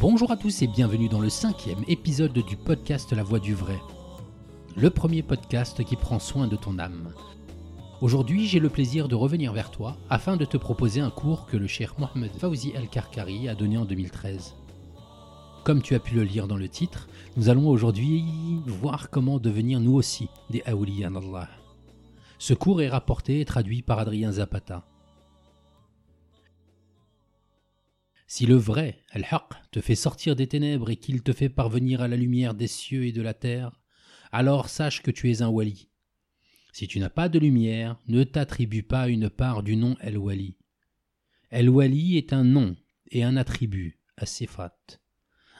Bonjour à tous et bienvenue dans le cinquième épisode du podcast La Voix du Vrai. Le premier podcast qui prend soin de ton âme. Aujourd'hui, j'ai le plaisir de revenir vers toi afin de te proposer un cours que le cher Mohamed Fawzi Al-Karkari a donné en 2013. Comme tu as pu le lire dans le titre, nous allons aujourd'hui voir comment devenir nous aussi des Awliyan Allah. Ce cours est rapporté et traduit par Adrien Zapata. Si le vrai, Al-Haq, te fait sortir des ténèbres et qu'il te fait parvenir à la lumière des cieux et de la terre, alors sache que tu es un wali. Si tu n'as pas de lumière, ne t'attribue pas une part du nom El-Wali. El-Wali est un nom et un attribut, Sifat.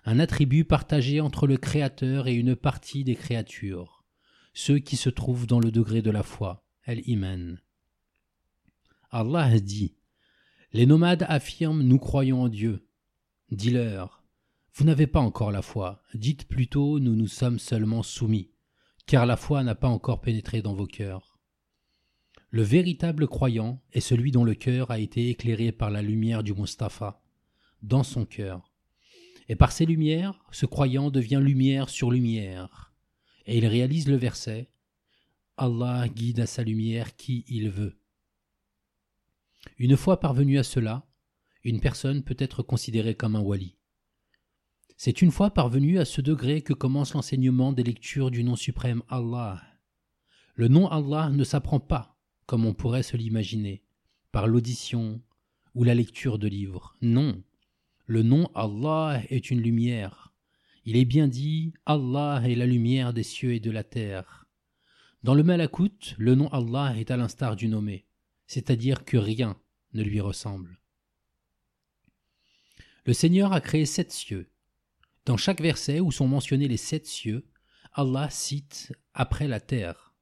Un attribut partagé entre le Créateur et une partie des créatures, ceux qui se trouvent dans le degré de la foi, El-Iman. Allah dit les nomades affirment Nous croyons en Dieu. Dis-leur Vous n'avez pas encore la foi, dites plutôt Nous nous sommes seulement soumis, car la foi n'a pas encore pénétré dans vos cœurs. Le véritable croyant est celui dont le cœur a été éclairé par la lumière du Mustapha, dans son cœur. Et par ces lumières, ce croyant devient lumière sur lumière, et il réalise le verset Allah guide à sa lumière qui il veut. Une fois parvenu à cela, une personne peut être considérée comme un wali. C'est une fois parvenu à ce degré que commence l'enseignement des lectures du nom suprême Allah. Le nom Allah ne s'apprend pas, comme on pourrait se l'imaginer, par l'audition ou la lecture de livres. Non, le nom Allah est une lumière. Il est bien dit Allah est la lumière des cieux et de la terre. Dans le Malakout, le nom Allah est à l'instar du nommé c'est-à-dire que rien ne lui ressemble. Le Seigneur a créé sept cieux. Dans chaque verset où sont mentionnés les sept cieux, Allah cite après la terre,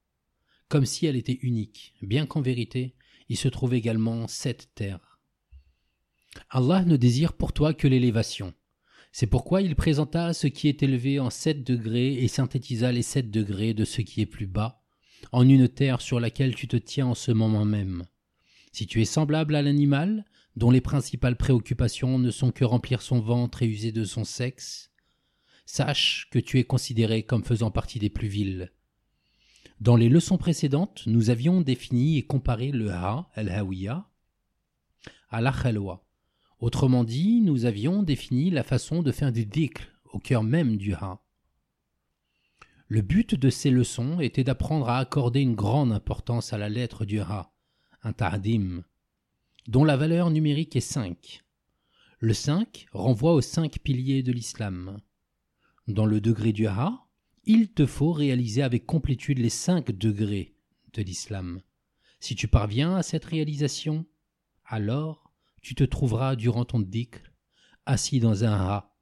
comme si elle était unique, bien qu'en vérité, il se trouve également sept terres. Allah ne désire pour toi que l'élévation. C'est pourquoi il présenta ce qui est élevé en sept degrés et synthétisa les sept degrés de ce qui est plus bas, en une terre sur laquelle tu te tiens en ce moment même. Si tu es semblable à l'animal, dont les principales préoccupations ne sont que remplir son ventre et user de son sexe, sache que tu es considéré comme faisant partie des plus vils. Dans les leçons précédentes, nous avions défini et comparé le ha, al-hawiya, à la khalwa. Autrement dit, nous avions défini la façon de faire des dhikr au cœur même du ha. Le but de ces leçons était d'apprendre à accorder une grande importance à la lettre du ha, un tardim, dont la valeur numérique est 5. Le 5 renvoie aux cinq piliers de l'islam. Dans le degré du Ha, il te faut réaliser avec complétude les cinq degrés de l'islam. Si tu parviens à cette réalisation, alors tu te trouveras durant ton dhikr assis dans un Ha,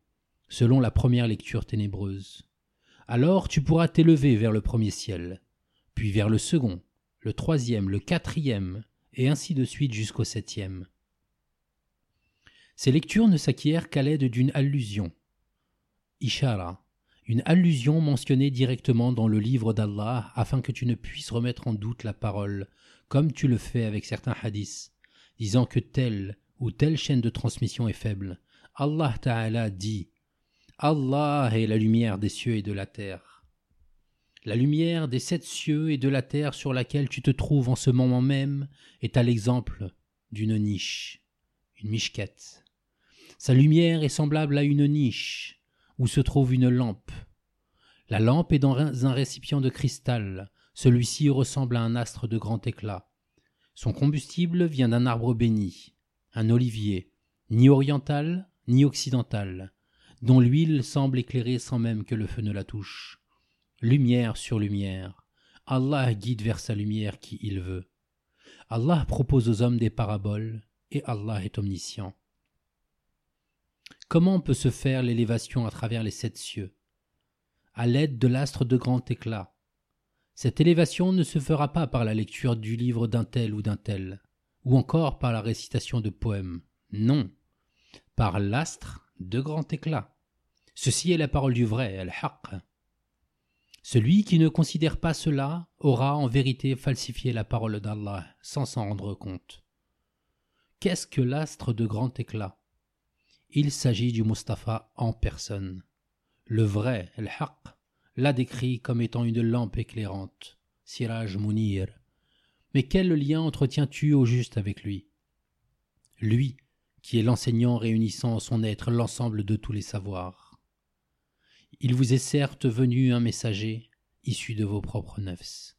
selon la première lecture ténébreuse. Alors tu pourras t'élever vers le premier ciel, puis vers le second, le troisième, le quatrième, et ainsi de suite jusqu'au septième. Ces lectures ne s'acquièrent qu'à l'aide d'une allusion. Ishara, une allusion mentionnée directement dans le livre d'Allah afin que tu ne puisses remettre en doute la parole, comme tu le fais avec certains hadiths, disant que telle ou telle chaîne de transmission est faible. Allah Ta'ala dit Allah est la lumière des cieux et de la terre. La lumière des sept cieux et de la terre sur laquelle tu te trouves en ce moment même est à l'exemple d'une niche, une michquette. Sa lumière est semblable à une niche où se trouve une lampe. La lampe est dans un récipient de cristal. Celui-ci ressemble à un astre de grand éclat. Son combustible vient d'un arbre béni, un olivier, ni oriental ni occidental, dont l'huile semble éclairer sans même que le feu ne la touche lumière sur lumière. Allah guide vers sa lumière qui il veut. Allah propose aux hommes des paraboles, et Allah est omniscient. Comment peut se faire l'élévation à travers les sept cieux? À l'aide de l'astre de grand éclat. Cette élévation ne se fera pas par la lecture du livre d'un tel ou d'un tel, ou encore par la récitation de poèmes. Non, par l'astre de grand éclat. Ceci est la parole du vrai, al-haqq. Celui qui ne considère pas cela aura en vérité falsifié la parole d'Allah sans s'en rendre compte. Qu'est-ce que l'astre de grand éclat? Il s'agit du Mustapha en personne. Le vrai, el l'a décrit comme étant une lampe éclairante, Siraj Munir. Mais quel lien entretiens-tu au juste avec lui? Lui, qui est l'enseignant réunissant en son être l'ensemble de tous les savoirs. Il vous est certes venu un messager issu de vos propres nefs.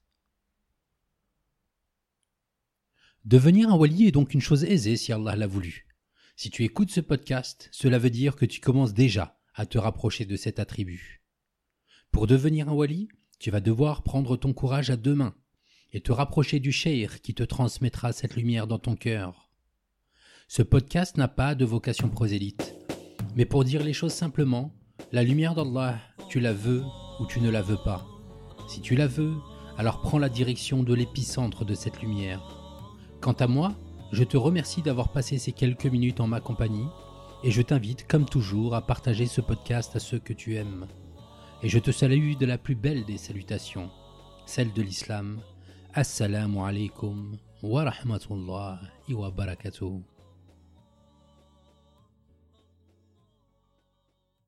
Devenir un wali est donc une chose aisée si Allah l'a voulu. Si tu écoutes ce podcast, cela veut dire que tu commences déjà à te rapprocher de cet attribut. Pour devenir un wali, tu vas devoir prendre ton courage à deux mains et te rapprocher du cheikh qui te transmettra cette lumière dans ton cœur. Ce podcast n'a pas de vocation prosélyte, mais pour dire les choses simplement, la lumière d'Allah, tu la veux ou tu ne la veux pas. Si tu la veux, alors prends la direction de l'épicentre de cette lumière. Quant à moi, je te remercie d'avoir passé ces quelques minutes en ma compagnie et je t'invite, comme toujours, à partager ce podcast à ceux que tu aimes. Et je te salue de la plus belle des salutations, celle de l'islam. Assalamu alaikum wa rahmatullahi wa barakatuh.